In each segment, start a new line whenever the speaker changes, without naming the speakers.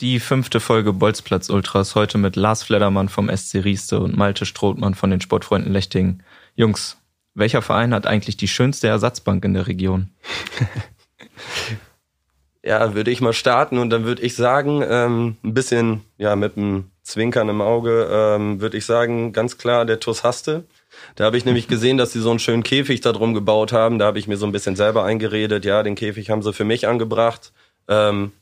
Die fünfte Folge Bolzplatz Ultras heute mit Lars Fledermann vom SC Rieste und Malte Strothmann von den Sportfreunden Lechting. Jungs, welcher Verein hat eigentlich die schönste Ersatzbank in der Region?
ja, würde ich mal starten und dann würde ich sagen, ähm, ein bisschen ja mit einem Zwinkern im Auge, ähm, würde ich sagen, ganz klar der TuS Haste. Da habe ich nämlich gesehen, dass sie so einen schönen Käfig da drum gebaut haben. Da habe ich mir so ein bisschen selber eingeredet. Ja, den Käfig haben sie für mich angebracht. Ähm,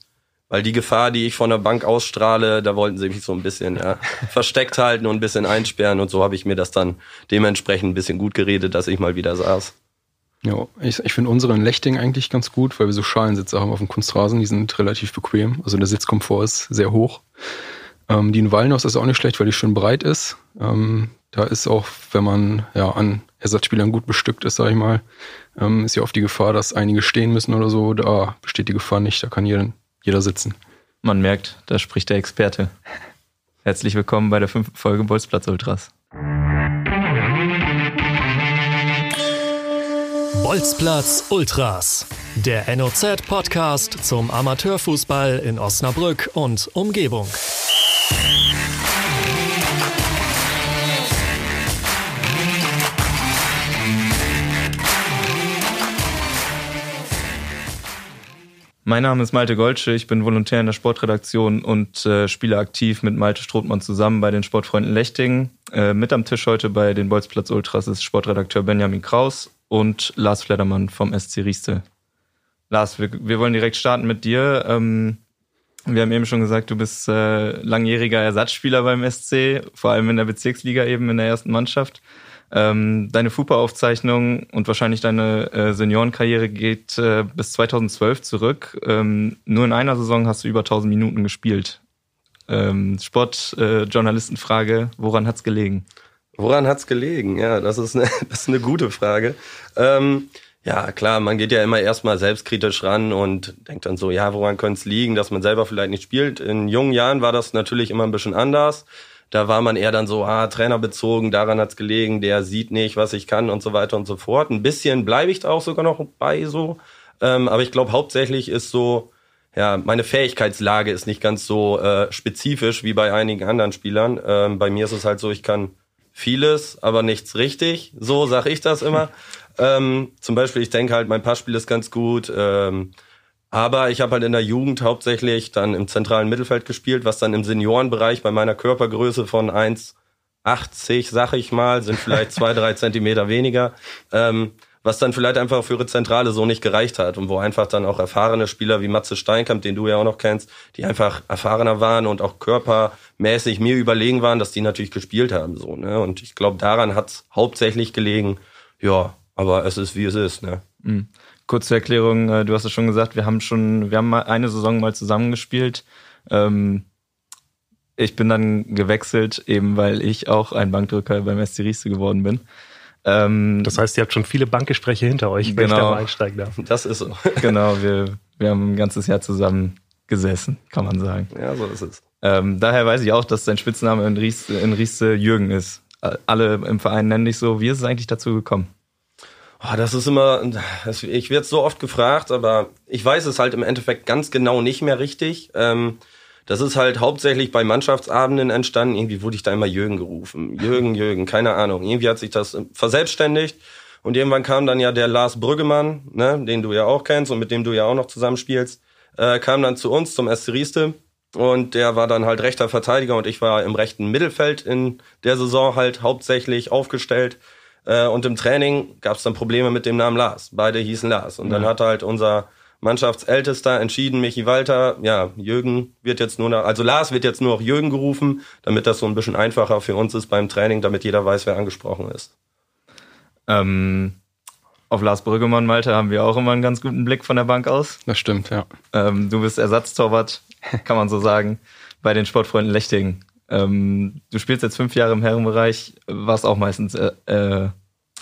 weil die Gefahr, die ich von der Bank ausstrahle, da wollten sie mich so ein bisschen ja, versteckt halten und ein bisschen einsperren. Und so habe ich mir das dann dementsprechend ein bisschen gut geredet, dass ich mal wieder saß.
Ja, ich, ich finde unseren Lechting eigentlich ganz gut, weil wir so Schalensitze haben auf dem Kunstrasen. Die sind relativ bequem. Also der Sitzkomfort ist sehr hoch. Ähm, die in Wallenhaus ist auch nicht schlecht, weil die schön breit ist. Ähm, da ist auch, wenn man ja an Ersatzspielern gut bestückt ist, sage ich mal, ähm, ist ja oft die Gefahr, dass einige stehen müssen oder so. Da besteht die Gefahr nicht. Da kann jeder jeder sitzen.
Man merkt, da spricht der Experte. Herzlich willkommen bei der fünften Folge Bolzplatz Ultras.
Bolzplatz Ultras, der NOZ-Podcast zum Amateurfußball in Osnabrück und Umgebung.
Mein Name ist Malte Goldsche, ich bin Volontär in der Sportredaktion und äh, spiele aktiv mit Malte Strothmann zusammen bei den Sportfreunden Lechting. Äh, mit am Tisch heute bei den Bolzplatz Ultras ist Sportredakteur Benjamin Kraus und Lars Fledermann vom SC Rieste. Lars, wir, wir wollen direkt starten mit dir. Ähm, wir haben eben schon gesagt, du bist äh, langjähriger Ersatzspieler beim SC, vor allem in der Bezirksliga eben in der ersten Mannschaft. Ähm, deine Fupa-Aufzeichnung und wahrscheinlich deine äh, Seniorenkarriere geht äh, bis 2012 zurück. Ähm, nur in einer Saison hast du über 1000 Minuten gespielt. Ähm, Sportjournalistenfrage, äh, woran hat's gelegen?
Woran hat's gelegen? Ja, das ist eine, das ist eine gute Frage. Ähm, ja, klar, man geht ja immer erstmal selbstkritisch ran und denkt dann so, ja, woran könnte es liegen, dass man selber vielleicht nicht spielt. In jungen Jahren war das natürlich immer ein bisschen anders. Da war man eher dann so, ah, trainerbezogen, daran hat's gelegen, der sieht nicht, was ich kann und so weiter und so fort. Ein bisschen bleibe ich da auch sogar noch bei so. Ähm, aber ich glaube, hauptsächlich ist so, ja, meine Fähigkeitslage ist nicht ganz so äh, spezifisch wie bei einigen anderen Spielern. Ähm, bei mir ist es halt so, ich kann vieles, aber nichts richtig. So sag ich das immer. ähm, zum Beispiel, ich denke halt, mein Passspiel ist ganz gut. Ähm, aber ich habe halt in der Jugend hauptsächlich dann im zentralen Mittelfeld gespielt, was dann im Seniorenbereich bei meiner Körpergröße von 1,80, sag ich mal, sind vielleicht zwei, drei Zentimeter weniger, ähm, was dann vielleicht einfach für ihre Zentrale so nicht gereicht hat und wo einfach dann auch erfahrene Spieler wie Matze Steinkamp, den du ja auch noch kennst, die einfach erfahrener waren und auch körpermäßig mir überlegen waren, dass die natürlich gespielt haben. so ne? Und ich glaube, daran hat's hauptsächlich gelegen. Ja, aber es ist wie es ist. Ne?
Mhm. Kurze Erklärung, äh, du hast es schon gesagt, wir haben schon, wir haben mal eine Saison mal zusammengespielt. Ähm, ich bin dann gewechselt, eben weil ich auch ein Bankdrücker beim SC Rieste geworden bin.
Ähm, das heißt, ihr habt schon viele Bankgespräche hinter euch, wenn genau, ich da mal einsteigen darf.
Das ist so.
genau, wir, wir haben ein ganzes Jahr zusammen gesessen, kann man sagen.
Ja, so ist es.
Ähm, daher weiß ich auch, dass dein Spitzname in Rieste, in Rieste Jürgen ist. Alle im Verein nennen dich so. Wie ist es eigentlich dazu gekommen?
Oh, das ist immer, ich werde so oft gefragt, aber ich weiß es halt im Endeffekt ganz genau nicht mehr richtig. Ähm, das ist halt hauptsächlich bei Mannschaftsabenden entstanden. Irgendwie wurde ich da immer Jürgen gerufen. Jürgen, Jürgen, keine Ahnung. Irgendwie hat sich das verselbstständigt. Und irgendwann kam dann ja der Lars Brüggemann, ne, den du ja auch kennst und mit dem du ja auch noch zusammenspielst, äh, kam dann zu uns zum SC Rieste. Und der war dann halt rechter Verteidiger und ich war im rechten Mittelfeld in der Saison halt hauptsächlich aufgestellt. Äh, und im Training gab es dann Probleme mit dem Namen Lars. Beide hießen Lars. Und dann hat halt unser Mannschaftsältester entschieden, Michi Walter, ja, Jürgen wird jetzt nur noch, also Lars wird jetzt nur noch Jürgen gerufen, damit das so ein bisschen einfacher für uns ist beim Training, damit jeder weiß, wer angesprochen ist.
Ähm, auf Lars Brüggemann, Malte, haben wir auch immer einen ganz guten Blick von der Bank aus.
Das stimmt, ja.
Ähm, du bist Ersatztorwart, kann man so sagen, bei den Sportfreunden Lechting. Ähm, du spielst jetzt fünf Jahre im Herrenbereich, warst auch meistens äh, äh,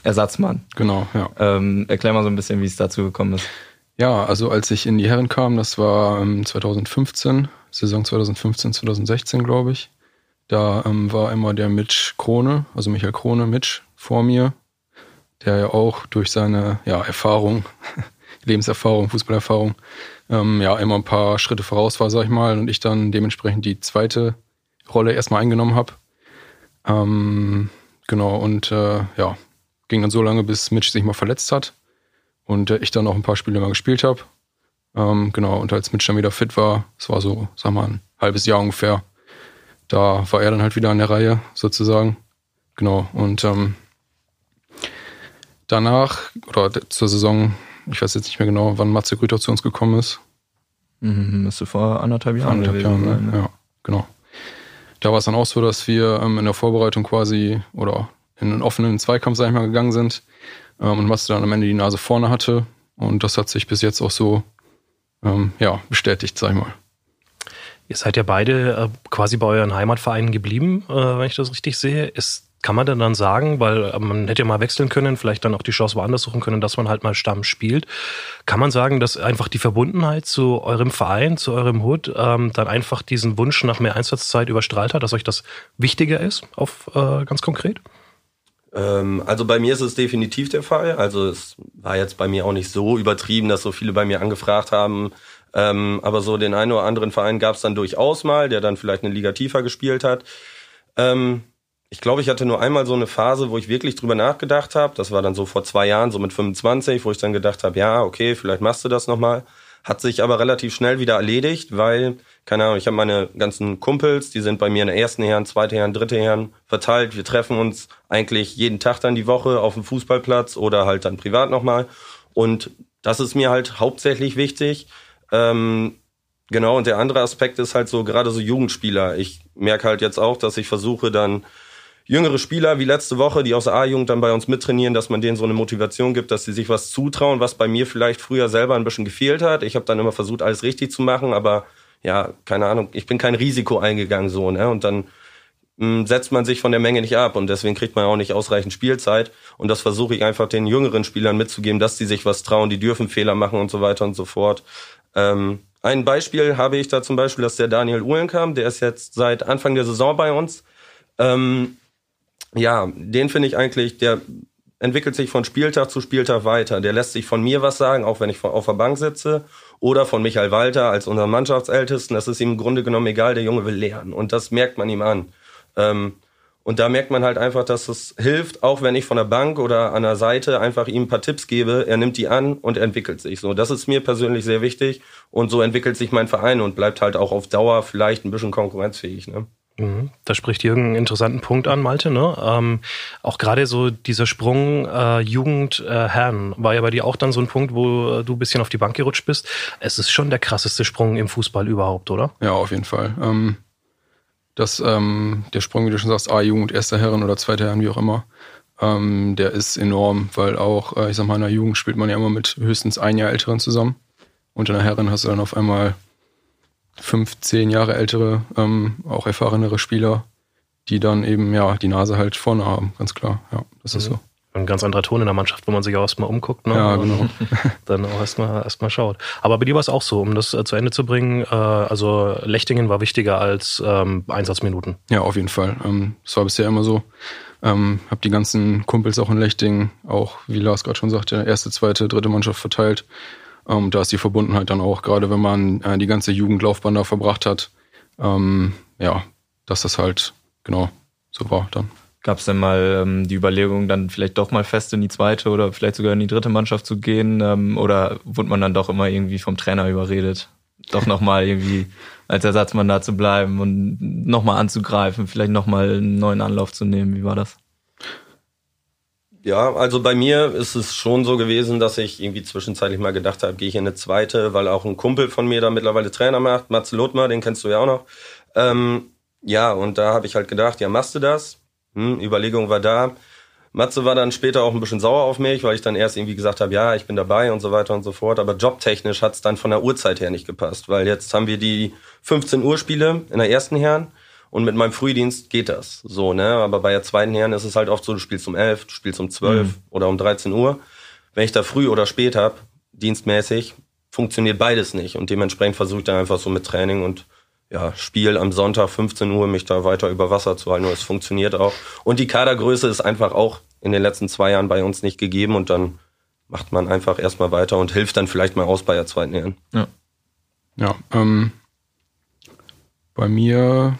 Ersatzmann.
Genau, ja.
Ähm, erklär mal so ein bisschen, wie es dazu gekommen ist.
Ja, also als ich in die Herren kam, das war ähm, 2015, Saison 2015, 2016, glaube ich. Da ähm, war immer der Mitch Krone, also Michael Krone, Mitch, vor mir, der ja auch durch seine ja, Erfahrung Lebenserfahrung, Fußballerfahrung, ähm, ja, immer ein paar Schritte voraus war, sag ich mal, und ich dann dementsprechend die zweite Rolle erstmal eingenommen habe. Ähm, genau, und äh, ja, ging dann so lange, bis Mitch sich mal verletzt hat und äh, ich dann auch ein paar Spiele mal gespielt habe. Ähm, genau, und als Mitch dann wieder fit war, es war so, sag mal, ein halbes Jahr ungefähr, da war er dann halt wieder an der Reihe, sozusagen. Genau, und ähm, danach, oder zur Saison, ich weiß jetzt nicht mehr genau, wann Matze Grüter zu uns gekommen ist.
Mhm, müsste vor anderthalb Jahren
anderthalb Jahren, ne? Ne? Ja, genau. Da war es dann auch so, dass wir ähm, in der Vorbereitung quasi oder in einen offenen Zweikampf, sag ich mal, gegangen sind ähm, und Matze dann am Ende die Nase vorne hatte. Und das hat sich bis jetzt auch so ähm, ja, bestätigt, sag ich mal.
Ihr seid ja beide äh, quasi bei euren Heimatvereinen geblieben, äh, wenn ich das richtig sehe. Ist kann man denn dann sagen, weil äh, man hätte ja mal wechseln können, vielleicht dann auch die Chance woanders suchen können, dass man halt mal Stamm spielt. Kann man sagen, dass einfach die Verbundenheit zu eurem Verein, zu eurem Hut, ähm, dann einfach diesen Wunsch nach mehr Einsatzzeit überstrahlt hat, dass euch das wichtiger ist, auf äh, ganz konkret?
Ähm, also bei mir ist es definitiv der Fall. Also es war jetzt bei mir auch nicht so übertrieben, dass so viele bei mir angefragt haben. Ähm, aber so den einen oder anderen Verein gab es dann durchaus mal, der dann vielleicht eine Liga tiefer gespielt hat. Ich glaube, ich hatte nur einmal so eine Phase, wo ich wirklich drüber nachgedacht habe. Das war dann so vor zwei Jahren, so mit 25, wo ich dann gedacht habe, ja, okay, vielleicht machst du das nochmal. Hat sich aber relativ schnell wieder erledigt, weil, keine Ahnung, ich habe meine ganzen Kumpels, die sind bei mir in der ersten Herren, zweite Herren, dritte Herren verteilt. Wir treffen uns eigentlich jeden Tag dann die Woche auf dem Fußballplatz oder halt dann privat nochmal. Und das ist mir halt hauptsächlich wichtig. Ähm, genau, und der andere Aspekt ist halt so, gerade so Jugendspieler. Ich merke halt jetzt auch, dass ich versuche dann jüngere Spieler wie letzte Woche, die aus der A-Jugend dann bei uns mittrainieren, dass man denen so eine Motivation gibt, dass sie sich was zutrauen, was bei mir vielleicht früher selber ein bisschen gefehlt hat. Ich habe dann immer versucht, alles richtig zu machen, aber ja, keine Ahnung, ich bin kein Risiko eingegangen so, ne? Und dann mh, hm, setzt man sich von der Menge nicht ab und deswegen kriegt man auch nicht ausreichend Spielzeit. Und das versuche ich einfach den jüngeren Spielern mitzugeben, dass sie sich was trauen, die dürfen Fehler machen und so weiter und so fort. Ähm, ein Beispiel habe ich da zum Beispiel, dass der Daniel Uhlenkam, der ist jetzt seit Anfang der Saison bei uns. Ähm, ja, den finde ich eigentlich, der entwickelt sich von Spieltag zu Spieltag weiter. Der lässt sich von mir was sagen, auch wenn ich auf der Bank sitze. Oder von Michael Walter als unserem Mannschaftsältesten. Das ist ihm im Grunde genommen egal, der Junge will lernen. Und das merkt man ihm an. Ähm, und da merkt man halt einfach, dass es hilft, auch wenn ich von der Bank oder an der Seite einfach ihm ein paar Tipps gebe. Er nimmt die an und entwickelt sich so. Das ist mir persönlich sehr wichtig. Und so entwickelt sich mein Verein und bleibt halt auch auf Dauer vielleicht ein bisschen konkurrenzfähig. Ne?
Mhm. Da spricht Jürgen einen interessanten Punkt an, Malte. Ne? Ähm, auch gerade so dieser Sprung äh, Jugend äh, war ja bei dir auch dann so ein Punkt, wo äh, du ein bisschen auf die Bank gerutscht bist. Es ist schon der krasseste Sprung im Fußball überhaupt, oder?
Ja, auf jeden Fall. Ähm, das, ähm, der Sprung, wie du schon sagst, A-Jugend, erster Herren oder zweiter Herren, wie auch immer, ähm, der ist enorm, weil auch, äh, ich sag mal, in der Jugend spielt man ja immer mit höchstens ein Jahr Älteren zusammen. Und in der Herren hast du dann auf einmal fünf, zehn Jahre ältere, ähm, auch erfahrenere Spieler, die dann eben ja die Nase halt vorne haben, ganz klar. Ja, das mhm. ist so.
Ein ganz anderer Ton in der Mannschaft, wo man sich auch erstmal umguckt, ne?
Ja, genau.
dann auch erstmal erstmal schaut. Aber bei dir war es auch so, um das äh, zu Ende zu bringen, äh, also Lechtingen war wichtiger als ähm, Einsatzminuten.
Ja, auf jeden Fall. Ähm, das war bisher immer so. Ähm, hab die ganzen Kumpels auch in Lechting, auch wie Lars gerade schon sagte, erste, zweite, dritte Mannschaft verteilt. Ähm, da ist die Verbundenheit dann auch, gerade wenn man äh, die ganze Jugendlaufbahn da verbracht hat, ähm, ja, dass das halt genau so war dann.
Gab es denn mal ähm, die Überlegung, dann vielleicht doch mal fest in die zweite oder vielleicht sogar in die dritte Mannschaft zu gehen? Ähm, oder wurde man dann doch immer irgendwie vom Trainer überredet, doch nochmal irgendwie als Ersatzmann da zu bleiben und nochmal anzugreifen, vielleicht nochmal einen neuen Anlauf zu nehmen? Wie war das?
Ja, also bei mir ist es schon so gewesen, dass ich irgendwie zwischenzeitlich mal gedacht habe, gehe ich in eine zweite, weil auch ein Kumpel von mir da mittlerweile Trainer macht, Mats Lothmer, den kennst du ja auch noch. Ähm, ja, und da habe ich halt gedacht, ja, machst du das? Hm, Überlegung war da. Matze war dann später auch ein bisschen sauer auf mich, weil ich dann erst irgendwie gesagt habe, ja, ich bin dabei und so weiter und so fort. Aber jobtechnisch hat es dann von der Uhrzeit her nicht gepasst, weil jetzt haben wir die 15 Uhr Spiele in der ersten Herren und mit meinem Frühdienst geht das so, ne? Aber bei der zweiten Herren ist es halt oft so, du spielst um 11, du spielst um 12 mhm. oder um 13 Uhr. Wenn ich da früh oder spät hab, dienstmäßig, funktioniert beides nicht. Und dementsprechend versuche ich dann einfach so mit Training und ja, Spiel am Sonntag 15 Uhr mich da weiter über Wasser zu halten. Und es funktioniert auch. Und die Kadergröße ist einfach auch in den letzten zwei Jahren bei uns nicht gegeben und dann macht man einfach erstmal weiter und hilft dann vielleicht mal aus bei der zweiten Ehren.
Ja.
Ja, ähm, bei mir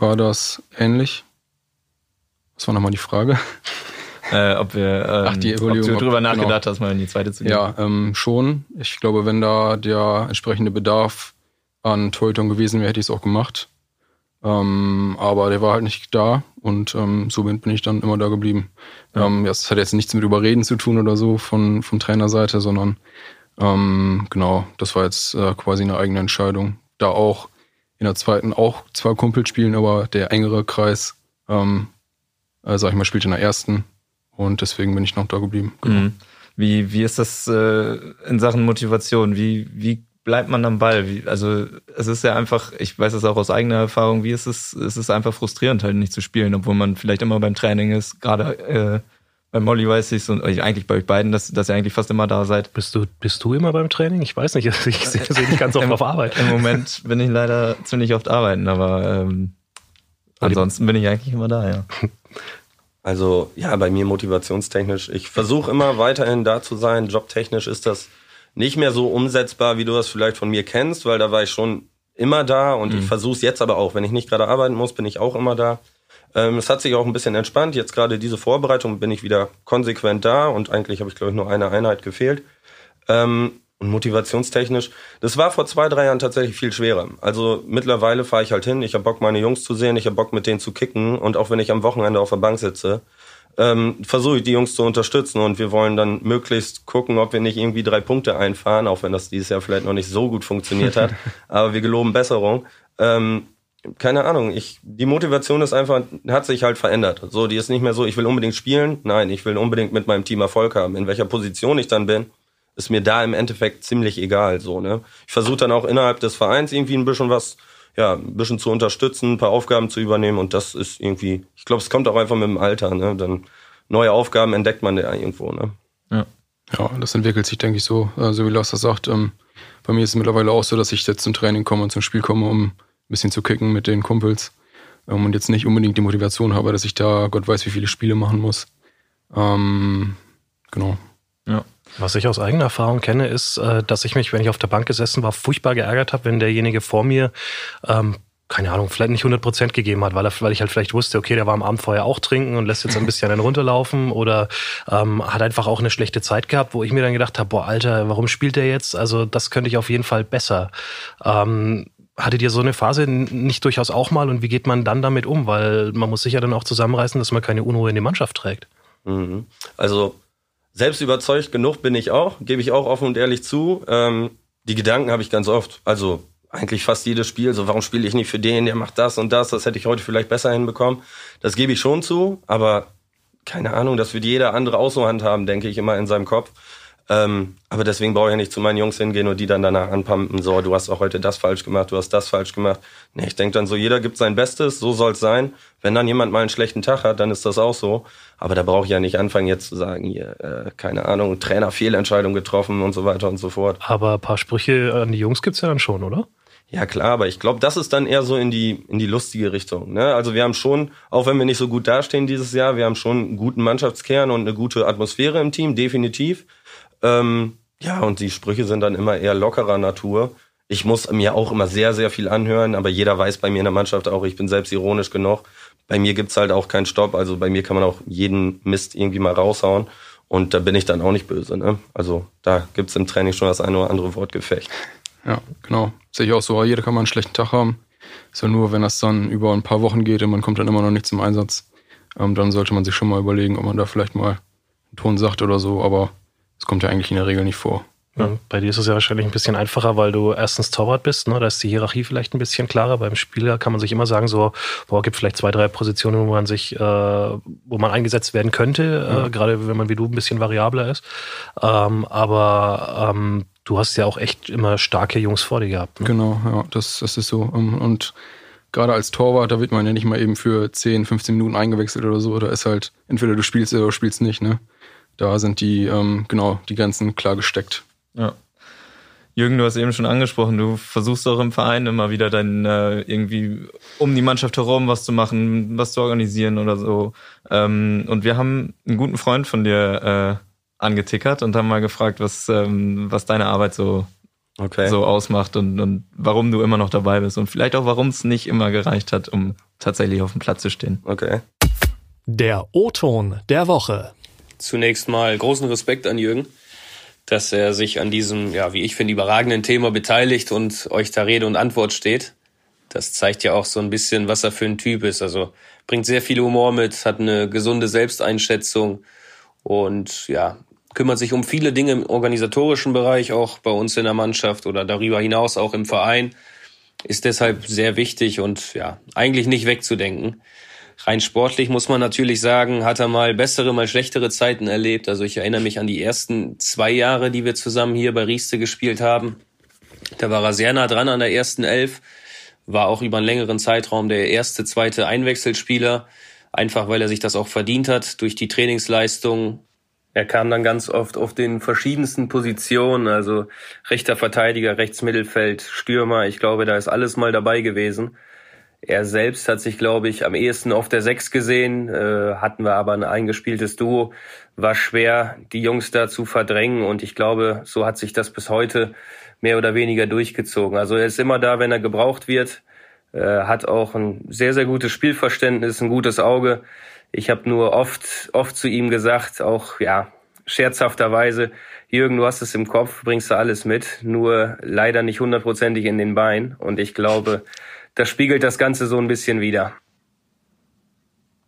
war das ähnlich. Was war nochmal die Frage?
Äh, ob wir ähm,
Ach, die
ob
Evaluierung,
du drüber
genau.
nachgedacht hast, mal in die zweite zu gehen.
Ja, ähm, schon. Ich glaube, wenn da der entsprechende Bedarf an Torhütern gewesen wäre, hätte ich es auch gemacht. Ähm, aber der war halt nicht da und ähm, somit bin ich dann immer da geblieben.
Ja.
Ähm, das hat jetzt nichts mit Überreden zu tun oder so von, von Trainerseite, sondern ähm, genau, das war jetzt äh, quasi eine eigene Entscheidung. Da auch in der zweiten auch zwei Kumpel spielen, aber der engere Kreis, ähm, äh, sag ich mal, spielt in der ersten und deswegen bin ich noch da geblieben.
Mhm. Wie, wie ist das äh, in Sachen Motivation? Wie, wie bleibt man am Ball? Wie, also es ist ja einfach, ich weiß es auch aus eigener Erfahrung, wie ist es, es ist einfach frustrierend halt nicht zu spielen, obwohl man vielleicht immer beim Training ist. Gerade äh, bei Molly weiß ich und eigentlich bei euch beiden, dass, dass ihr eigentlich fast immer da seid.
Bist du, bist du immer beim Training? Ich weiß nicht. Ich sehe seh dich ganz oft
Im-
auf Arbeit.
Im Moment bin ich leider ziemlich oft arbeiten, aber ähm, ansonsten bin ich eigentlich immer da, ja.
Also ja, bei mir motivationstechnisch. Ich versuche immer weiterhin da zu sein. Jobtechnisch ist das nicht mehr so umsetzbar, wie du das vielleicht von mir kennst, weil da war ich schon immer da und ich versuche es jetzt aber auch. Wenn ich nicht gerade arbeiten muss, bin ich auch immer da. Ähm, es hat sich auch ein bisschen entspannt. Jetzt gerade diese Vorbereitung bin ich wieder konsequent da und eigentlich habe ich, glaube ich, nur eine Einheit gefehlt. Ähm, und motivationstechnisch, das war vor zwei, drei Jahren tatsächlich viel schwerer. Also mittlerweile fahre ich halt hin, ich habe Bock, meine Jungs zu sehen, ich habe Bock, mit denen zu kicken und auch wenn ich am Wochenende auf der Bank sitze, ähm, versuche ich die Jungs zu unterstützen und wir wollen dann möglichst gucken, ob wir nicht irgendwie drei Punkte einfahren, auch wenn das dieses Jahr vielleicht noch nicht so gut funktioniert hat, aber wir geloben Besserung. Ähm, keine Ahnung, ich, die Motivation ist einfach, hat sich halt verändert. So, die ist nicht mehr so, ich will unbedingt spielen. Nein, ich will unbedingt mit meinem Team Erfolg haben. In welcher Position ich dann bin, ist mir da im Endeffekt ziemlich egal, so, ne. Ich versuche dann auch innerhalb des Vereins irgendwie ein bisschen was, ja, ein bisschen zu unterstützen, ein paar Aufgaben zu übernehmen und das ist irgendwie, ich glaube, es kommt auch einfach mit dem Alter, ne. Dann neue Aufgaben entdeckt man ja irgendwo, ne.
Ja, das entwickelt sich, denke ich, so, äh, so wie Lars das sagt. Ähm, bei mir ist es mittlerweile auch so, dass ich jetzt zum Training komme und zum Spiel komme, um bisschen zu kicken mit den Kumpels ähm, und jetzt nicht unbedingt die Motivation habe, dass ich da Gott weiß, wie viele Spiele machen muss. Ähm, genau.
Ja.
Was ich aus eigener Erfahrung kenne, ist, äh, dass ich mich, wenn ich auf der Bank gesessen war, furchtbar geärgert habe, wenn derjenige vor mir, ähm, keine Ahnung, vielleicht nicht 100 Prozent gegeben hat, weil, er, weil ich halt vielleicht wusste, okay, der war am Abend vorher auch trinken und lässt jetzt ein bisschen einen runterlaufen oder ähm, hat einfach auch eine schlechte Zeit gehabt, wo ich mir dann gedacht habe, boah, Alter, warum spielt der jetzt? Also das könnte ich auf jeden Fall besser. Ähm, Hattet ihr so eine Phase nicht durchaus auch mal und wie geht man dann damit um? Weil man muss sich ja dann auch zusammenreißen, dass man keine Unruhe in die Mannschaft trägt.
Mhm. Also selbst überzeugt genug bin ich auch, gebe ich auch offen und ehrlich zu. Ähm, die Gedanken habe ich ganz oft. Also eigentlich fast jedes Spiel. So, warum spiele ich nicht für den? Der macht das und das. Das hätte ich heute vielleicht besser hinbekommen. Das gebe ich schon zu, aber keine Ahnung, das wird jeder andere auch so handhaben, denke ich immer in seinem Kopf. Ähm, aber deswegen brauche ich ja nicht zu meinen Jungs hingehen und die dann danach anpumpen, so, du hast auch heute das falsch gemacht, du hast das falsch gemacht. Nee, ich denke dann so, jeder gibt sein Bestes, so soll's sein. Wenn dann jemand mal einen schlechten Tag hat, dann ist das auch so. Aber da brauche ich ja nicht anfangen jetzt zu sagen, hier, äh, keine Ahnung, Trainer Fehlentscheidung getroffen und so weiter und so fort.
Aber ein paar Sprüche an die Jungs gibt's ja dann schon, oder?
Ja klar, aber ich glaube, das ist dann eher so in die in die lustige Richtung. Ne? Also wir haben schon, auch wenn wir nicht so gut dastehen dieses Jahr, wir haben schon einen guten Mannschaftskern und eine gute Atmosphäre im Team, definitiv. Ähm, ja, und die Sprüche sind dann immer eher lockerer Natur. Ich muss mir auch immer sehr, sehr viel anhören, aber jeder weiß bei mir in der Mannschaft auch, ich bin selbst ironisch genug. Bei mir gibt's halt auch keinen Stopp, also bei mir kann man auch jeden Mist irgendwie mal raushauen. Und da bin ich dann auch nicht böse. Ne? Also da gibt's im Training schon das eine oder andere Wortgefecht.
Ja, genau. Sehe ich auch so. Jeder kann mal einen schlechten Tag haben. Ist ja nur, wenn das dann über ein paar Wochen geht und man kommt dann immer noch nicht zum Einsatz, ähm, dann sollte man sich schon mal überlegen, ob man da vielleicht mal einen Ton sagt oder so. Aber es kommt ja eigentlich in der Regel nicht vor.
Ja. Bei dir ist es ja wahrscheinlich ein bisschen einfacher, weil du erstens Torwart bist, ne? Da ist die Hierarchie vielleicht ein bisschen klarer. Beim Spieler kann man sich immer sagen, so, boah, gibt vielleicht zwei, drei Positionen, wo man sich, äh, wo man eingesetzt werden könnte, äh, gerade wenn man wie du ein bisschen variabler ist. Ähm, aber ähm, du hast ja auch echt immer starke Jungs vor dir gehabt. Ne?
Genau, ja, das, das ist so. Ähm, Und gerade als Torwart, da wird man ja nicht mal eben für 10, 15 Minuten eingewechselt oder so. Da ist halt, entweder du spielst oder du spielst nicht, ne? Da sind die, ähm, genau, die Grenzen klar gesteckt.
Ja. Jürgen, du hast eben schon angesprochen, du versuchst auch im Verein immer wieder dann äh, irgendwie um die Mannschaft herum was zu machen, was zu organisieren oder so. Ähm, und wir haben einen guten Freund von dir, angetickert und haben mal gefragt, was, ähm, was deine Arbeit so,
Okay.
so ausmacht und, und warum du immer noch dabei bist und vielleicht auch, warum es nicht immer gereicht hat, um tatsächlich auf dem Platz zu stehen.
Okay.
Der O-Ton der Woche.
Zunächst mal großen Respekt an Jürgen, dass er sich an diesem, ja, wie ich finde, überragenden Thema beteiligt und euch da Rede und Antwort steht. Das zeigt ja auch so ein bisschen, was er für ein Typ ist. Also bringt sehr viel Humor mit, hat eine gesunde Selbsteinschätzung und ja, kümmert sich um viele Dinge im organisatorischen Bereich, auch bei uns in der Mannschaft oder darüber hinaus auch im Verein. Ist deshalb sehr wichtig und ja, eigentlich nicht wegzudenken. Rein sportlich muss man natürlich sagen, hat er mal bessere, mal schlechtere Zeiten erlebt. Also ich erinnere mich an die ersten zwei Jahre, die wir zusammen hier bei Rieste gespielt haben. Da war er sehr nah dran an der ersten Elf, war auch über einen längeren Zeitraum der erste, zweite Einwechselspieler, einfach weil er sich das auch verdient hat durch die Trainingsleistung. Er kam dann ganz oft auf den verschiedensten Positionen, also rechter Verteidiger, Rechtsmittelfeld, Stürmer. Ich glaube, da ist alles mal dabei gewesen. Er selbst hat sich, glaube ich, am ehesten auf der Sechs gesehen, äh, hatten wir aber ein eingespieltes Duo. War schwer, die Jungs da zu verdrängen und ich glaube, so hat sich das bis heute mehr oder weniger durchgezogen. Also er ist immer da, wenn er gebraucht wird, äh, hat auch ein sehr, sehr gutes Spielverständnis, ein gutes Auge. Ich habe nur oft, oft zu ihm gesagt, auch ja, scherzhafterweise, Jürgen, du hast es im Kopf, bringst du alles mit, nur leider nicht hundertprozentig in den Beinen. Und ich glaube, das spiegelt das Ganze so ein bisschen wider.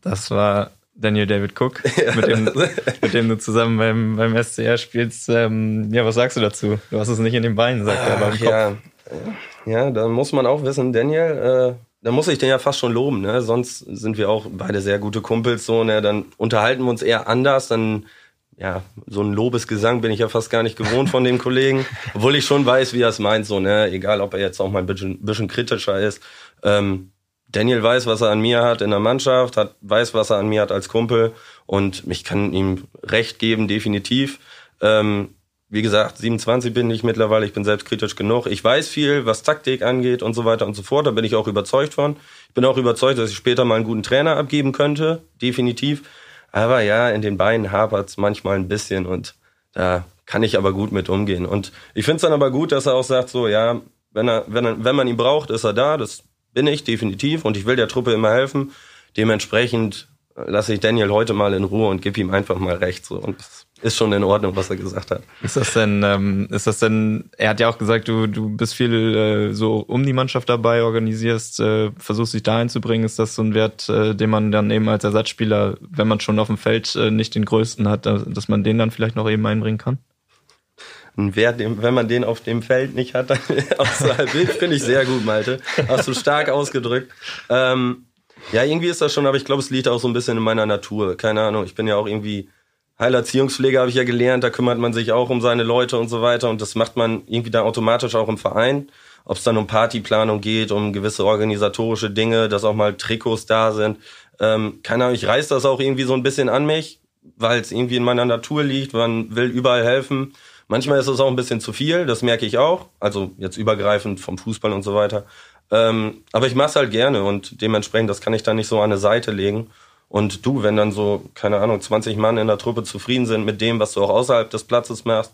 Das war Daniel David Cook, mit, dem, mit dem du zusammen beim, beim SCR spielst. Ähm, ja, was sagst du dazu? Du hast es nicht in den Beinen, sagt er, aber im Kopf.
ja. ja, da muss man auch wissen, Daniel, äh, da muss ich den ja fast schon loben, ne? Sonst sind wir auch beide sehr gute Kumpels, so, ne? Dann unterhalten wir uns eher anders, dann, ja, so ein Lobesgesang bin ich ja fast gar nicht gewohnt von dem Kollegen. Obwohl ich schon weiß, wie er es meint, so, ne? Egal, ob er jetzt auch mal ein bisschen, bisschen kritischer ist. Ähm, Daniel weiß, was er an mir hat in der Mannschaft, hat, weiß, was er an mir hat als Kumpel und ich kann ihm recht geben, definitiv. Ähm, wie gesagt, 27 bin ich mittlerweile, ich bin selbstkritisch genug. Ich weiß viel, was Taktik angeht und so weiter und so fort. Da bin ich auch überzeugt von. Ich bin auch überzeugt, dass ich später mal einen guten Trainer abgeben könnte, definitiv. Aber ja, in den Beinen hapert's manchmal ein bisschen und da kann ich aber gut mit umgehen. Und ich finde es dann aber gut, dass er auch sagt, so ja, wenn er, wenn er, wenn man ihn braucht, ist er da. Das bin ich definitiv und ich will der Truppe immer helfen. Dementsprechend lasse ich Daniel heute mal in Ruhe und gebe ihm einfach mal recht. So. Und es ist schon in Ordnung, was er gesagt hat.
Ist das denn, ähm, ist das denn, er hat ja auch gesagt, du, du bist viel äh, so um die Mannschaft dabei, organisierst, äh, versuchst dich da einzubringen. Ist das so ein Wert, äh, den man dann eben als Ersatzspieler, wenn man schon auf dem Feld äh, nicht den größten hat, da- dass man den dann vielleicht noch eben einbringen kann?
Ein Wert, wenn man den auf dem Feld nicht hat, dann außerhalb Bild, finde ich sehr gut, Malte. Hast du stark ausgedrückt. Ähm, ja, irgendwie ist das schon, aber ich glaube, es liegt auch so ein bisschen in meiner Natur. Keine Ahnung, ich bin ja auch irgendwie Heilerziehungspflege, habe ich ja gelernt, da kümmert man sich auch um seine Leute und so weiter und das macht man irgendwie dann automatisch auch im Verein. Ob es dann um Partyplanung geht, um gewisse organisatorische Dinge, dass auch mal Trikots da sind. Ähm, keine Ahnung, ich reiß das auch irgendwie so ein bisschen an mich, weil es irgendwie in meiner Natur liegt. Man will überall helfen. Manchmal ist es auch ein bisschen zu viel, das merke ich auch. Also jetzt übergreifend vom Fußball und so weiter. Ähm, aber ich mache es halt gerne und dementsprechend, das kann ich dann nicht so an eine Seite legen. Und du, wenn dann so, keine Ahnung, 20 Mann in der Truppe zufrieden sind mit dem, was du auch außerhalb des Platzes machst,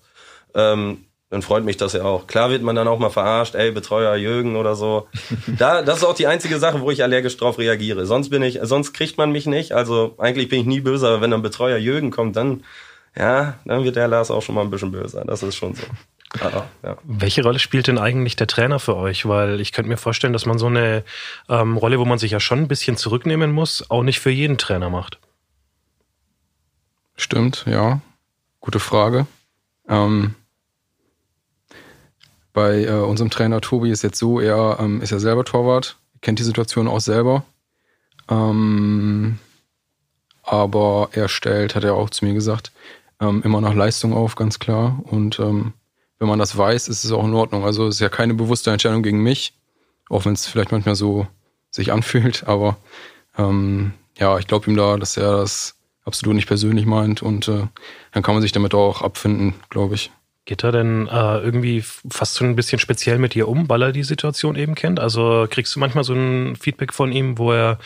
ähm, dann freut mich das ja auch. Klar wird man dann auch mal verarscht, ey, Betreuer Jürgen oder so. Da, das ist auch die einzige Sache, wo ich allergisch drauf reagiere. Sonst bin ich, sonst kriegt man mich nicht. Also eigentlich bin ich nie böse, aber wenn dann Betreuer Jürgen kommt, dann, ja, dann wird der Lars auch schon mal ein bisschen böser. Das ist schon so. Ja.
Welche Rolle spielt denn eigentlich der Trainer für euch? Weil ich könnte mir vorstellen, dass man so eine ähm, Rolle, wo man sich ja schon ein bisschen zurücknehmen muss, auch nicht für jeden Trainer macht.
Stimmt, ja. Gute Frage. Ähm, bei äh, unserem Trainer Tobi ist jetzt so, er ähm, ist ja selber Torwart, kennt die Situation auch selber. Ähm, aber er stellt, hat er auch zu mir gesagt, ähm, immer nach Leistung auf, ganz klar. Und ähm, wenn man das weiß, ist es auch in Ordnung. Also es ist ja keine bewusste Entscheidung gegen mich, auch wenn es vielleicht manchmal so sich anfühlt. Aber ähm, ja, ich glaube ihm da, dass er das absolut nicht persönlich meint und äh, dann kann man sich damit auch abfinden, glaube ich.
Geht er denn äh, irgendwie fast so ein bisschen speziell mit dir um, weil er die Situation eben kennt? Also kriegst du manchmal so ein Feedback von ihm, wo er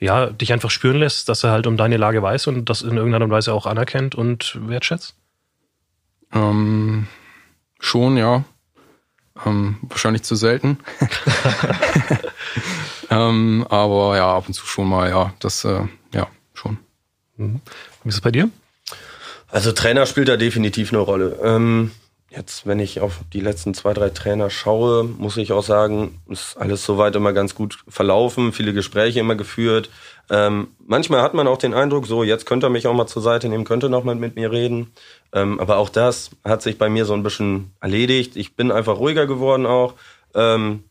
ja dich einfach spüren lässt, dass er halt um deine Lage weiß und das in irgendeiner Weise auch anerkennt und wertschätzt?
Ähm, schon, ja. Ähm, wahrscheinlich zu selten. ähm, aber ja, ab und zu schon mal, ja. Das, äh, ja, schon.
Mhm. Wie ist es bei dir?
Also Trainer spielt da definitiv eine Rolle. Ähm, jetzt, wenn ich auf die letzten zwei, drei Trainer schaue, muss ich auch sagen, ist alles soweit immer ganz gut verlaufen, viele Gespräche immer geführt. Ähm, manchmal hat man auch den Eindruck, so jetzt könnte er mich auch mal zur Seite nehmen, könnte noch mal mit mir reden. Ähm, aber auch das hat sich bei mir so ein bisschen erledigt. Ich bin einfach ruhiger geworden auch. Ähm,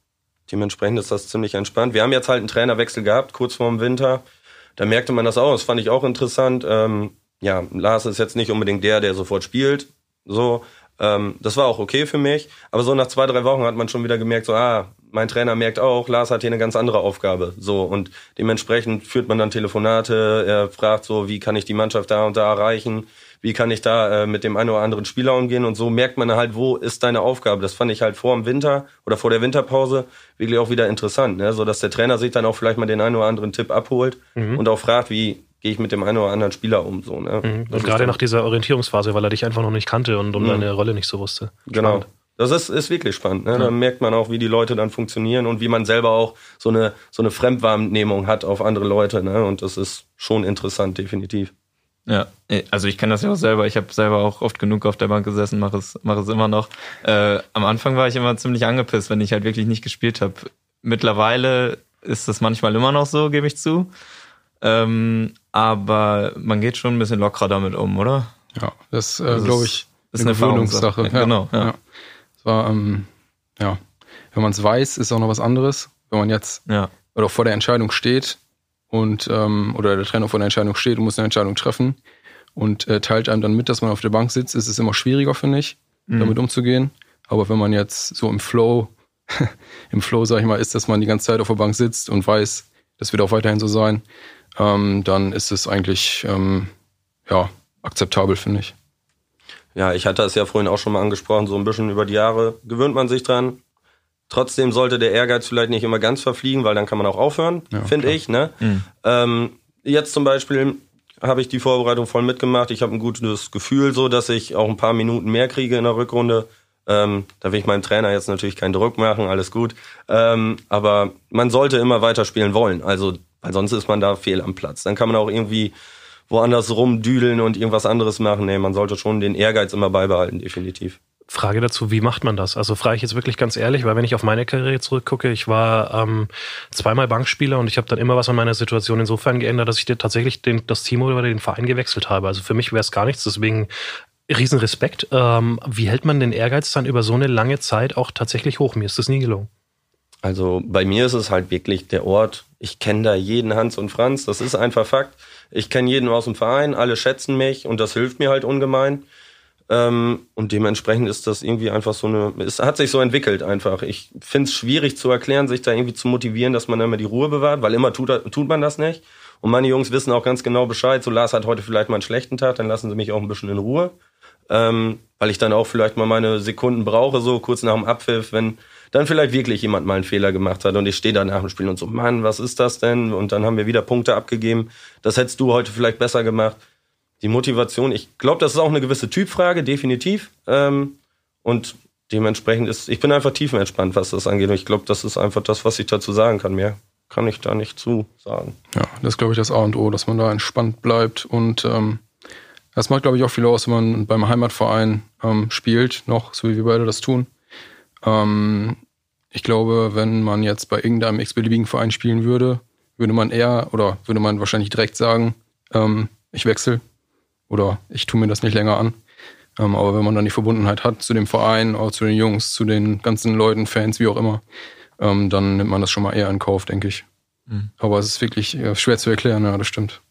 dementsprechend ist das ziemlich entspannt. Wir haben jetzt halt einen Trainerwechsel gehabt, kurz vorm Winter. Da merkte man das auch. Das fand ich auch interessant. Ähm, ja, Lars ist jetzt nicht unbedingt der, der sofort spielt. So, ähm, das war auch okay für mich. Aber so nach zwei, drei Wochen hat man schon wieder gemerkt, so, ah, mein Trainer merkt auch, Lars hat hier eine ganz andere Aufgabe. So, und dementsprechend führt man dann Telefonate, er fragt so, wie kann ich die Mannschaft da und da erreichen? Wie kann ich da äh, mit dem einen oder anderen Spieler umgehen? Und so merkt man halt, wo ist deine Aufgabe? Das fand ich halt vor dem Winter oder vor der Winterpause wirklich auch wieder interessant, ne? so dass der Trainer sich dann auch vielleicht mal den einen oder anderen Tipp abholt mhm. und auch fragt, wie gehe ich mit dem einen oder anderen Spieler um. So, ne?
Mhm. Und gerade nach dieser Orientierungsphase, weil er dich einfach noch nicht kannte und um mhm. deine Rolle nicht so wusste.
Genau. Spannend. Das ist, ist wirklich spannend. Ne? Ja. Da merkt man auch, wie die Leute dann funktionieren und wie man selber auch so eine, so eine Fremdwahrnehmung hat auf andere Leute. Ne? Und das ist schon interessant, definitiv.
Ja, also ich kenne das ja auch selber. Ich habe selber auch oft genug auf der Bank gesessen, mache es, mache es immer noch. Äh, am Anfang war ich immer ziemlich angepisst, wenn ich halt wirklich nicht gespielt habe. Mittlerweile ist das manchmal immer noch so, gebe ich zu. Ähm, aber man geht schon ein bisschen lockerer damit um, oder?
Ja, das äh, glaube ich ist eine Gewöhnungssache. Ja,
genau, ja. ja.
War, ähm, ja, wenn man es weiß, ist auch noch was anderes. Wenn man jetzt
ja.
oder vor der Entscheidung steht, und ähm, oder der Trainer vor der Entscheidung steht und muss eine Entscheidung treffen und äh, teilt einem dann mit, dass man auf der Bank sitzt, ist es immer schwieriger, finde ich, mhm. damit umzugehen. Aber wenn man jetzt so im Flow, im Flow, sag ich mal, ist, dass man die ganze Zeit auf der Bank sitzt und weiß, das wird auch weiterhin so sein, ähm, dann ist es eigentlich ähm, ja, akzeptabel, finde ich.
Ja, ich hatte es ja vorhin auch schon mal angesprochen, so ein bisschen über die Jahre gewöhnt man sich dran, Trotzdem sollte der Ehrgeiz vielleicht nicht immer ganz verfliegen, weil dann kann man auch aufhören, ja, finde ich. Ne? Mhm. Ähm, jetzt zum Beispiel habe ich die Vorbereitung voll mitgemacht. Ich habe ein gutes Gefühl, so dass ich auch ein paar Minuten mehr kriege in der Rückrunde. Ähm, da will ich meinem Trainer jetzt natürlich keinen Druck machen, alles gut. Ähm, aber man sollte immer weiterspielen wollen. Also, sonst ist man da fehl am Platz. Dann kann man auch irgendwie woanders rumdüdeln und irgendwas anderes machen. Nee, man sollte schon den Ehrgeiz immer beibehalten, definitiv.
Frage dazu, wie macht man das? Also frage ich jetzt wirklich ganz ehrlich, weil wenn ich auf meine Karriere zurückgucke, ich war ähm, zweimal Bankspieler und ich habe dann immer was an meiner Situation insofern geändert, dass ich dir tatsächlich den, das Team oder den Verein gewechselt habe. Also für mich wäre es gar nichts, deswegen Riesenrespekt. Ähm, wie hält man den Ehrgeiz dann über so eine lange Zeit auch tatsächlich hoch? Mir ist das nie gelungen.
Also bei mir ist es halt wirklich der Ort. Ich kenne da jeden Hans und Franz, das ist einfach Fakt. Ich kenne jeden aus dem Verein, alle schätzen mich und das hilft mir halt ungemein. Ähm, und dementsprechend ist das irgendwie einfach so eine, es hat sich so entwickelt einfach. Ich finde es schwierig zu erklären, sich da irgendwie zu motivieren, dass man immer die Ruhe bewahrt, weil immer tut, tut man das nicht. Und meine Jungs wissen auch ganz genau Bescheid, so Lars hat heute vielleicht mal einen schlechten Tag, dann lassen sie mich auch ein bisschen in Ruhe. Ähm, weil ich dann auch vielleicht mal meine Sekunden brauche, so kurz nach dem Abpfiff, wenn dann vielleicht wirklich jemand mal einen Fehler gemacht hat und ich stehe da nach dem Spiel und so, Mann, was ist das denn? Und dann haben wir wieder Punkte abgegeben. Das hättest du heute vielleicht besser gemacht die Motivation, ich glaube, das ist auch eine gewisse Typfrage, definitiv. Ähm, und dementsprechend ist, ich bin einfach tiefenentspannt, was das angeht. Und ich glaube, das ist einfach das, was ich dazu sagen kann. Mehr kann ich da nicht zu sagen.
Ja, das ist, glaube ich, das A und O, dass man da entspannt bleibt. Und ähm, das macht, glaube ich, auch viel aus, wenn man beim Heimatverein ähm, spielt, noch, so wie wir beide das tun. Ähm, ich glaube, wenn man jetzt bei irgendeinem x-beliebigen Verein spielen würde, würde man eher oder würde man wahrscheinlich direkt sagen, ähm, ich wechsle oder ich tue mir das nicht länger an. Ähm, aber wenn man dann die Verbundenheit hat zu dem Verein, auch zu den Jungs, zu den ganzen Leuten, Fans, wie auch immer, ähm, dann nimmt man das schon mal eher in Kauf, denke ich. Mhm. Aber es ist wirklich äh, schwer zu erklären, ja, das stimmt.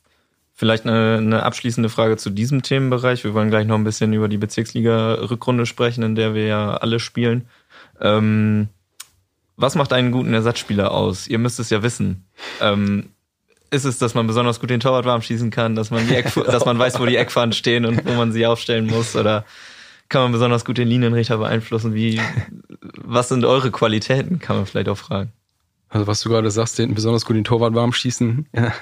Vielleicht eine, eine abschließende Frage zu diesem Themenbereich. Wir wollen gleich noch ein bisschen über die Bezirksliga-Rückrunde sprechen, in der wir ja alle spielen. Ähm, was macht einen guten Ersatzspieler aus? Ihr müsst es ja wissen. Ähm, ist es, dass man besonders gut den Torwart warm schießen kann, dass man, die Eck, dass man weiß, wo die Eckfahnen stehen und wo man sie aufstellen muss? Oder kann man besonders gut den Linienrichter beeinflussen? Wie, was sind eure Qualitäten, kann man vielleicht auch fragen.
Also was du gerade sagst, den besonders gut den Torwart warm schießen, ja,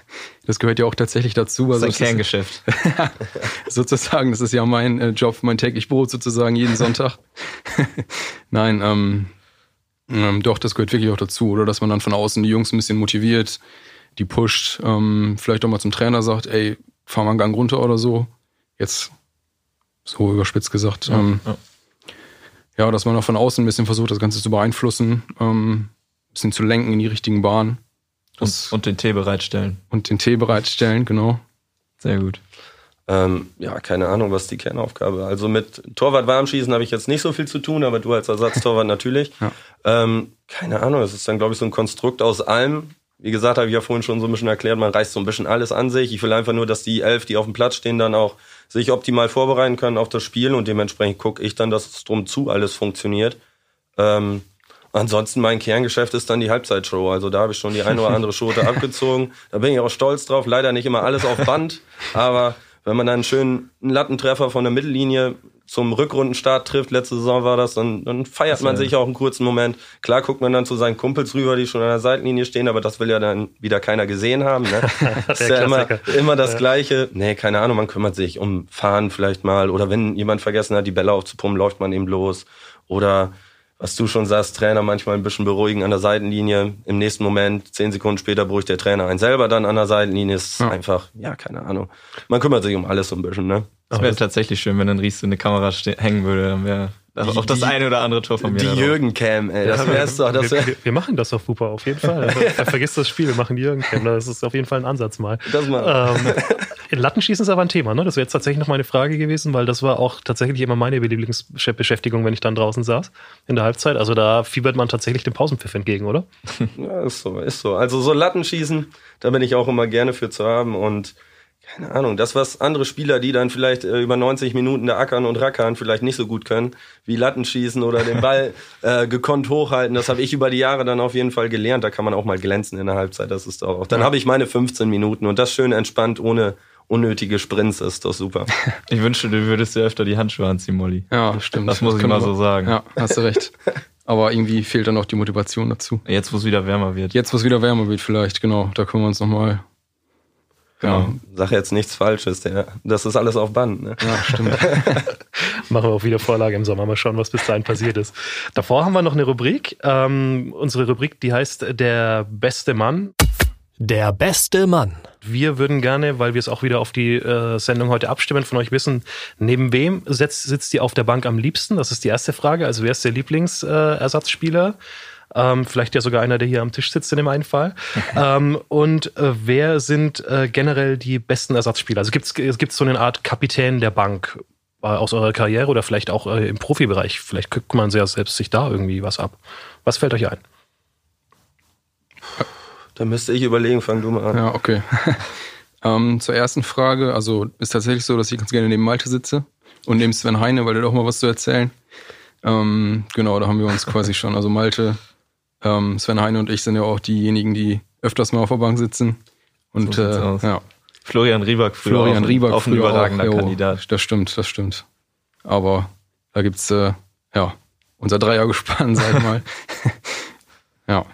das gehört ja auch tatsächlich dazu.
Das
Also
ist ein Kerngeschäft.
sozusagen, das ist ja mein äh, Job, mein täglich Brot sozusagen jeden Sonntag. Nein, ähm, ähm, doch, das gehört wirklich auch dazu. Oder dass man dann von außen die Jungs ein bisschen motiviert, die pusht, ähm, vielleicht auch mal zum Trainer sagt, ey, fahr mal einen Gang runter oder so. Jetzt so überspitzt gesagt. Ja, ähm,
ja.
ja, dass man auch von außen ein bisschen versucht, das Ganze zu beeinflussen, ähm, ein bisschen zu lenken in die richtigen Bahnen.
Und, und den Tee bereitstellen.
Und den Tee bereitstellen, genau.
Sehr gut.
Ähm, ja, keine Ahnung, was die Kernaufgabe. Also mit Torwart warmschießen habe ich jetzt nicht so viel zu tun, aber du als Ersatztorwart natürlich.
Ja.
Ähm, keine Ahnung, das ist dann, glaube ich, so ein Konstrukt aus allem. Wie gesagt, habe ich ja vorhin schon so ein bisschen erklärt, man reißt so ein bisschen alles an sich. Ich will einfach nur, dass die elf, die auf dem Platz stehen, dann auch sich optimal vorbereiten können auf das Spiel und dementsprechend gucke ich dann, dass es drum zu alles funktioniert. Ähm, ansonsten mein Kerngeschäft ist dann die Halbzeitshow. Also da habe ich schon die eine oder andere Schote abgezogen. Da bin ich auch stolz drauf. Leider nicht immer alles auf Band, aber wenn man dann einen schönen Lattentreffer von der Mittellinie zum Rückrundenstart trifft, letzte Saison war das, dann, dann feiert man sich auch einen kurzen Moment. Klar guckt man dann zu seinen Kumpels rüber, die schon an der Seitenlinie stehen, aber das will ja dann wieder keiner gesehen haben. Ne? Das ist ja immer, immer das Gleiche. Nee, keine Ahnung, man kümmert sich um Fahren vielleicht mal oder wenn jemand vergessen hat, die Bälle aufzupumpen, läuft man eben los. Oder was du schon sagst, Trainer manchmal ein bisschen beruhigen an der Seitenlinie. Im nächsten Moment, zehn Sekunden später, beruhigt der Trainer einen selber dann an der Seitenlinie. Ist
Ja.
einfach, ja, keine Ahnung. Man kümmert sich um alles so ein bisschen, ne?
Das wäre tatsächlich schön, wenn dann Ries so eine Kamera hängen würde. Dann wäre auch das
die-
eine oder andere Tor von mir.
Die
da.
Jürgen-Cam, ey, das wär's doch. Das wär,
wir, wir machen das auf Fupa auf jeden Fall. Ver- Vergiss das Spiel, wir machen die Jürgen Das ist auf jeden Fall ein Ansatz mal.
das mal.
Ähm, Lattenschießen ist aber ein Thema, ne? Das wäre jetzt tatsächlich noch meine Frage gewesen, weil das war auch tatsächlich immer meine Lieblingsbeschäftigung, wenn ich dann draußen saß in der Halbzeit. Also da fiebert man tatsächlich dem Pausenpfiff entgegen, oder?
Ja, ist so, ist so. Also so Lattenschießen, da bin ich auch immer gerne für zu haben und keine Ahnung, das, was andere Spieler, die dann vielleicht äh, über 90 Minuten da ackern und rackern, vielleicht nicht so gut können, wie Lattenschießen oder den Ball äh, gekonnt hochhalten, das habe ich über die Jahre dann auf jeden Fall gelernt. Da kann man auch mal glänzen in der Halbzeit, das ist doch auch. Dann habe ich meine 15 Minuten und das schön entspannt, ohne unnötige Sprints, ist doch super.
Ich wünschte, du würdest dir öfter die Handschuhe anziehen, Molly.
Ja, das stimmt.
Das muss ich
können
mal so sagen.
Ja, hast du recht. Aber irgendwie fehlt dann auch die Motivation dazu.
Jetzt, wo es wieder wärmer wird.
Jetzt, wo es wieder wärmer wird, vielleicht, genau. Da können wir uns nochmal. Ja,
Sag jetzt nichts Falsches, der, das ist alles auf Band. Ne?
ja, stimmt.
Machen wir auch wieder Vorlage im Sommer. Mal schauen, was bis dahin passiert ist. Davor haben wir noch eine Rubrik. Ähm, unsere Rubrik, die heißt Der beste Mann.
Der beste Mann.
Wir würden gerne, weil wir es auch wieder auf die äh, Sendung heute abstimmen, von euch wissen, neben wem setzt, sitzt ihr auf der Bank am liebsten? Das ist die erste Frage. Also wer ist der Lieblingsersatzspieler? Äh? Ähm, vielleicht ja sogar einer, der hier am Tisch sitzt in dem einen Fall. ähm, und äh, wer sind äh, generell die besten Ersatzspieler? Also gibt es so eine Art Kapitän der Bank äh, aus eurer Karriere oder vielleicht auch äh, im Profibereich? Vielleicht guckt man ja selbst sich da irgendwie was ab. Was fällt euch ein?
Da müsste ich überlegen, fang du mal an.
Ja, okay. ähm, zur ersten Frage. Also ist tatsächlich so, dass ich ganz gerne neben Malte sitze und neben Sven Heine, weil der doch mal was zu erzählen. Ähm, genau, da haben wir uns quasi schon. Also Malte, ähm, Sven Heine und ich sind ja auch diejenigen, die öfters mal auf der Bank sitzen. Und
So
äh, ja,
Florian Rieback früher
Florian
auch, ein-
Rieback
auch ein
früher
überragender
jo,
Kandidat.
Das stimmt, das stimmt. Aber da gibt's äh, ja unser Dreiergespann, sag ich mal. ja.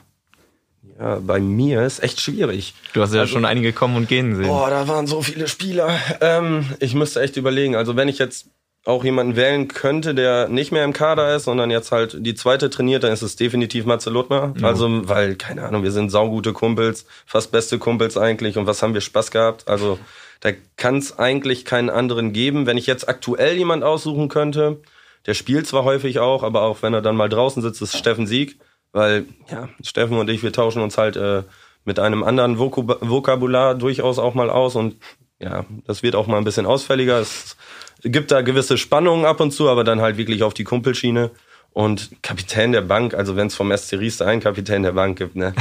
Ja, bei mir ist echt schwierig.
Du hast ja
Also-
schon einige kommen und gehen sehen.
Boah, da waren so viele Spieler. Ähm, ich müsste echt überlegen. Also wenn ich jetzt auch jemanden wählen könnte, der nicht mehr im Kader ist, sondern jetzt halt die zweite trainiert, dann ist es definitiv Matze Luttmer. Also, weil, keine Ahnung, wir sind saugute Kumpels, fast beste Kumpels eigentlich und was haben wir Spaß gehabt. Also da kann es eigentlich keinen anderen geben. Wenn ich jetzt aktuell jemand aussuchen könnte, der spielt zwar häufig auch, aber auch wenn er dann mal draußen sitzt, ist Steffen Sieg. Weil, ja, Steffen und ich, wir tauschen uns halt äh, mit einem anderen Vokab Vokabular durchaus auch mal aus und ja, das wird auch mal ein bisschen ausfälliger. Es gibt da gewisse Spannungen ab und zu, aber dann halt wirklich auf die Kumpelschiene. Und Kapitän der Bank, also wenn es vom SC Riester einen Kapitän der Bank gibt, ne,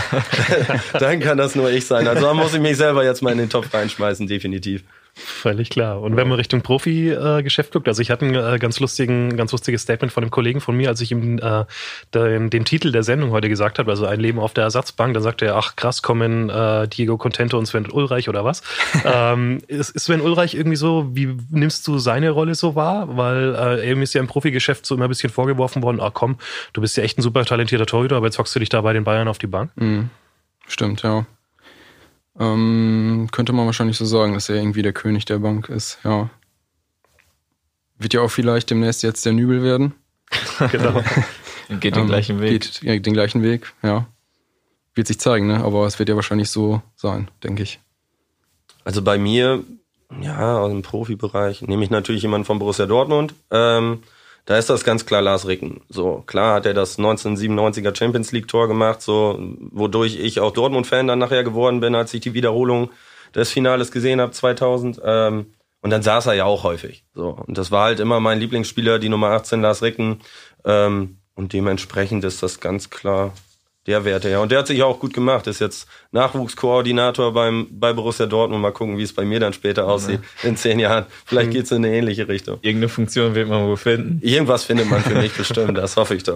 dann kann das nur ich sein. Also da muss ich mich selber jetzt mal in den Topf reinschmeißen, definitiv.
Völlig klar. Und wenn man Richtung Profi-Geschäft guckt, also ich hatte ein äh, ganz lustigen, ganz lustiges Statement von einem Kollegen von mir, als ich ihm äh, den, den Titel der Sendung heute gesagt habe, also ein Leben auf der Ersatzbank, dann sagte er, ach krass, kommen äh, Diego Contento und Sven Ulreich oder was? ähm, ist, ist Sven Ulreich irgendwie so, wie nimmst du seine Rolle so wahr? Weil äh, ihm ist ja im Profigeschäft so immer ein bisschen vorgeworfen worden, ah komm, du bist ja echt ein super talentierter Torhüter, aber jetzt hockst du dich da bei den Bayern auf die Bank.
Mhm. Stimmt, ja. Ähm, könnte man wahrscheinlich so sagen, dass er irgendwie der König der Bank ist, ja. Wird ja auch vielleicht demnächst jetzt der Nübel werden.
genau. geht den ähm, gleichen Weg.
Geht ja, den gleichen Weg, ja. Wird sich zeigen, ne? Aber es wird ja wahrscheinlich so sein, denke ich.
Also bei mir, ja, aus dem Profibereich, nehme ich natürlich jemanden von Borussia Dortmund. Ähm, da ist das ganz klar Lars Ricken. So, klar hat er das 1997er Champions League Tor gemacht, so, wodurch ich auch Dortmund-Fan dann nachher geworden bin, als ich die Wiederholung des Finales gesehen habe, 2000. Ähm, und dann saß er ja auch häufig. So, und das war halt immer mein Lieblingsspieler, die Nummer 18, Lars Ricken. Ähm, und dementsprechend ist das ganz klar der Werte, ja. Und der hat sich auch gut gemacht. Ist jetzt Nachwuchskoordinator beim, bei Borussia Dortmund. Mal gucken, wie es bei mir dann später aussieht ja. in zehn Jahren. Vielleicht geht es in eine ähnliche Richtung.
Irgendeine Funktion wird man wohl finden.
Irgendwas findet man für mich bestimmt. Das hoffe ich doch.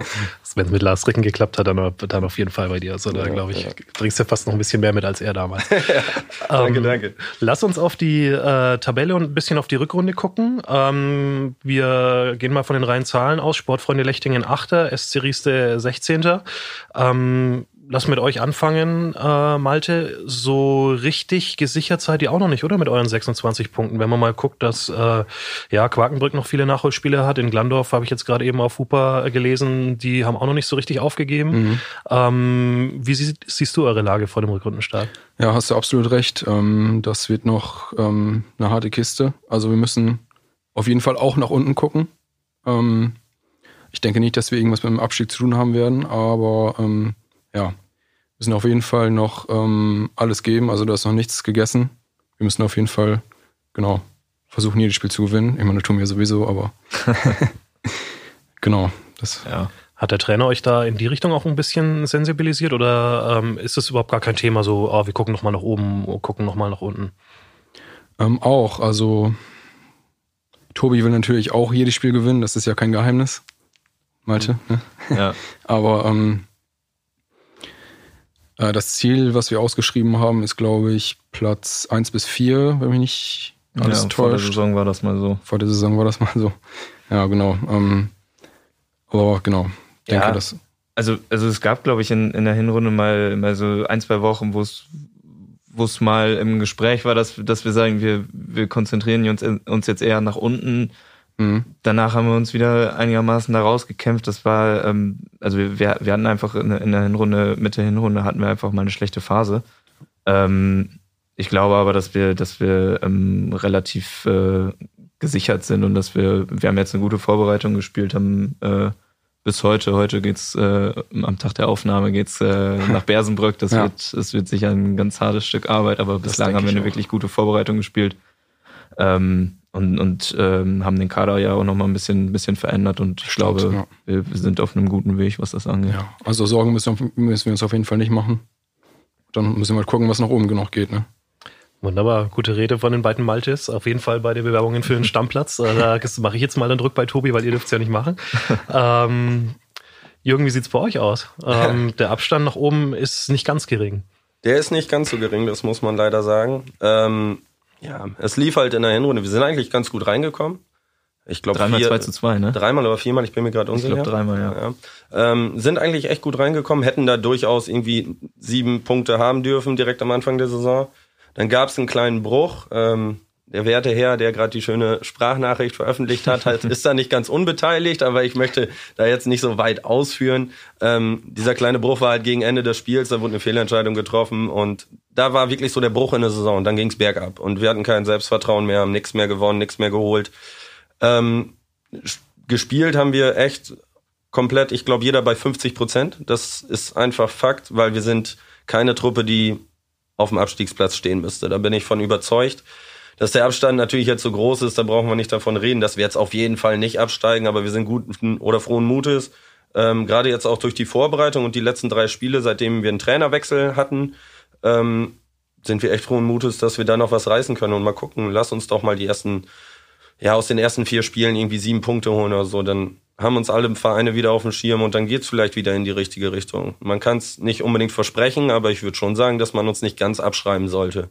Wenn es mit Lars Ricken geklappt hat, dann, dann auf jeden Fall bei dir. Also da, ja, glaube ich, ja. bringst du fast noch ein bisschen mehr mit als er damals.
danke, ähm, danke.
Lass uns auf die äh, Tabelle und ein bisschen auf die Rückrunde gucken. Ähm, wir gehen mal von den reinen Zahlen aus. Sportfreunde Lechtingen 8., SC Rieste 16. Ähm, lass mit euch anfangen, äh, Malte. So richtig gesichert seid ihr auch noch nicht, oder? Mit euren 26 Punkten. Wenn man mal guckt, dass äh, ja, Quakenbrück noch viele Nachholspiele hat. In Glandorf habe ich jetzt gerade eben auf Hupa gelesen, die haben auch noch nicht so richtig aufgegeben. Mhm. Ähm, wie sie, siehst du eure Lage vor dem Rückrundenstart?
Ja, hast du absolut recht. Ähm, das wird noch ähm, eine harte Kiste. Also wir müssen auf jeden Fall auch nach unten gucken. Ähm, ich denke nicht, dass wir irgendwas mit dem Abstieg zu tun haben werden, aber ähm, ja, müssen auf jeden Fall noch ähm, alles geben. Also da ist noch nichts gegessen. Wir müssen auf jeden Fall, genau, versuchen, jedes Spiel zu gewinnen. Ich meine, das tun wir sowieso, aber genau. Das
ja. Hat der Trainer euch da in die Richtung auch ein bisschen sensibilisiert oder ähm, ist das überhaupt gar kein Thema, so, oh, wir gucken nochmal nach oben, gucken nochmal nach unten?
Ähm, auch, also Tobi will natürlich auch jedes Spiel gewinnen, das ist ja kein Geheimnis. Malte. Ne? Ja. Aber ähm, äh, das Ziel, was wir ausgeschrieben haben, ist, glaube ich, Platz 1 bis 4, wenn mich nicht alles ja, täuscht. Vor der
Saison war das mal so.
Vor der Saison war das mal so. Ja, genau. Ähm, aber genau, denke
ja,
das.
Also, also es gab, glaube ich, in, in der Hinrunde mal, mal so ein, zwei Wochen, wo es wo es mal im Gespräch war, dass, dass wir sagen, wir, wir konzentrieren uns, uns jetzt eher nach unten Mhm. Danach haben wir uns wieder einigermaßen da rausgekämpft. Das war, ähm, also wir, wir hatten einfach in, in der Hinrunde, mit der Hinrunde hatten wir einfach mal eine schlechte Phase. Ähm, ich glaube aber, dass wir, dass wir ähm, relativ äh, gesichert sind und dass wir, wir haben jetzt eine gute Vorbereitung gespielt, haben äh, bis heute, heute geht's äh, am Tag der Aufnahme geht's äh, nach Bersenbrück. Das ja. wird, das wird sicher ein ganz hartes Stück Arbeit, aber bislang haben wir eine wirklich gute Vorbereitung gespielt. Ähm, und, und ähm, haben den Kader ja auch nochmal ein bisschen, ein bisschen verändert und ich Stimmt, glaube, ja. wir, sind auf einem guten Weg, was das angeht. Ja,
also Sorgen müssen, müssen wir uns auf jeden Fall nicht machen. Dann müssen wir halt gucken, was nach oben noch geht. Ne?
Wunderbar, gute Rede von den beiden Maltes. Auf jeden Fall bei den Bewerbungen für den Stammplatz. Äh, da mache ich jetzt mal den Druck bei Tobi, weil ihr dürft es ja nicht machen. ähm, Jürgen, wie sieht's bei euch aus? Ähm, der Abstand nach oben ist nicht ganz gering.
Der ist nicht ganz so gering, das muss man leider sagen. Ähm, ja, es lief halt in der Hinrunde. Wir sind eigentlich ganz gut reingekommen. Ich glaube
dreimal vier, 2 zu 2, ne?
Dreimal oder viermal, ich bin mir gerade unsicher.
Ich glaube dreimal, ja. ja.
Ähm, sind eigentlich echt gut reingekommen, hätten da durchaus irgendwie sieben Punkte haben dürfen direkt am Anfang der Saison. Dann gab es einen kleinen Bruch. Ähm, der werte Herr, der gerade die schöne Sprachnachricht veröffentlicht hat, halt, ist da nicht ganz unbeteiligt, aber ich möchte da jetzt nicht so weit ausführen. Ähm, dieser kleine Bruch war halt gegen Ende des Spiels, da wurde eine Fehlentscheidung getroffen und da war wirklich so der Bruch in der Saison dann ging's bergab und wir hatten kein Selbstvertrauen mehr, haben nichts mehr gewonnen, nichts mehr geholt. Ähm, gespielt haben wir echt komplett, ich glaube, jeder bei 50 Prozent. Das ist einfach Fakt, weil wir sind keine Truppe, die auf dem Abstiegsplatz stehen müsste. Da bin ich von überzeugt. Dass der Abstand natürlich jetzt so groß ist, da brauchen wir nicht davon reden, dass wir jetzt auf jeden Fall nicht absteigen, aber wir sind guten oder frohen Mutes. Ähm, Gerade jetzt auch durch die Vorbereitung und die letzten drei Spiele, seitdem wir einen Trainerwechsel hatten, ähm, sind wir echt frohen Mutes, dass wir da noch was reißen können und mal gucken, lass uns doch mal die ersten, ja, aus den ersten vier Spielen irgendwie sieben Punkte holen oder so, dann haben uns alle Vereine wieder auf dem Schirm und dann geht's vielleicht wieder in die richtige Richtung. Man kann es nicht unbedingt versprechen, aber ich würde schon sagen, dass man uns nicht ganz abschreiben sollte.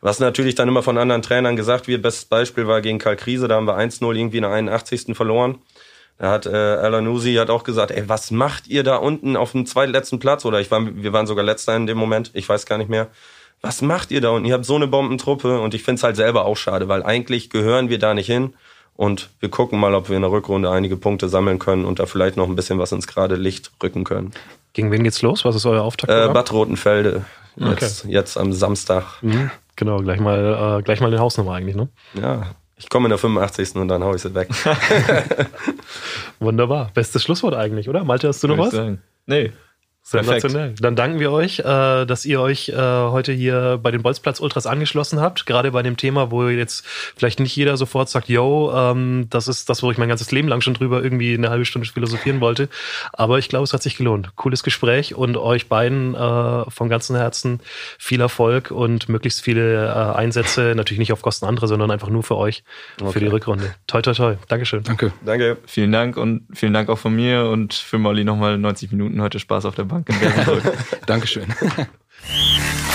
Was natürlich dann immer von anderen Trainern gesagt wird, bestes Beispiel war gegen Karl Krise, da haben wir 1-0 irgendwie in der 81. verloren. Da hat äh, Alan Uzi hat auch gesagt, ey, was macht ihr da unten auf dem zweitletzten Platz? Oder ich war, wir waren sogar letzter in dem Moment, ich weiß gar nicht mehr. Was macht ihr da unten? Ihr habt so eine Bombentruppe und ich finde es halt selber auch schade, weil eigentlich gehören wir da nicht hin. Und wir gucken mal, ob wir in der Rückrunde einige Punkte sammeln können und da vielleicht noch ein bisschen was ins gerade Licht rücken können.
Gegen wen geht's los? Was ist euer Auftakt?
Äh, Bad Rotenfelde, jetzt, okay. jetzt am Samstag.
Mhm. Genau, gleich mal, äh, gleich mal eine Hausnummer eigentlich, ne?
Ja, ich komme in der 85. und dann hau ich sie weg.
Wunderbar. Bestes Schlusswort eigentlich, oder? Malte, hast du noch was? Sagen.
Nee.
Sensationell. Dann danken wir euch, äh, dass ihr euch äh, heute hier bei den Bolzplatz Ultras angeschlossen habt. Gerade bei dem Thema, wo jetzt vielleicht nicht jeder sofort sagt, yo, ähm, das ist das, wo ich mein ganzes Leben lang schon drüber irgendwie eine halbe Stunde philosophieren wollte. Aber ich glaube, es hat sich gelohnt. Cooles Gespräch und euch beiden äh, von ganzem Herzen viel Erfolg und möglichst viele äh, Einsätze. Natürlich nicht auf Kosten anderer, sondern einfach nur für euch, okay. für die Rückrunde. Toi, toi, toi. Dankeschön.
Danke.
Danke. Vielen Dank und vielen Dank auch von mir und für Molly nochmal 90 Minuten heute Spaß auf der Bank in Bergenburg.
Dankeschön.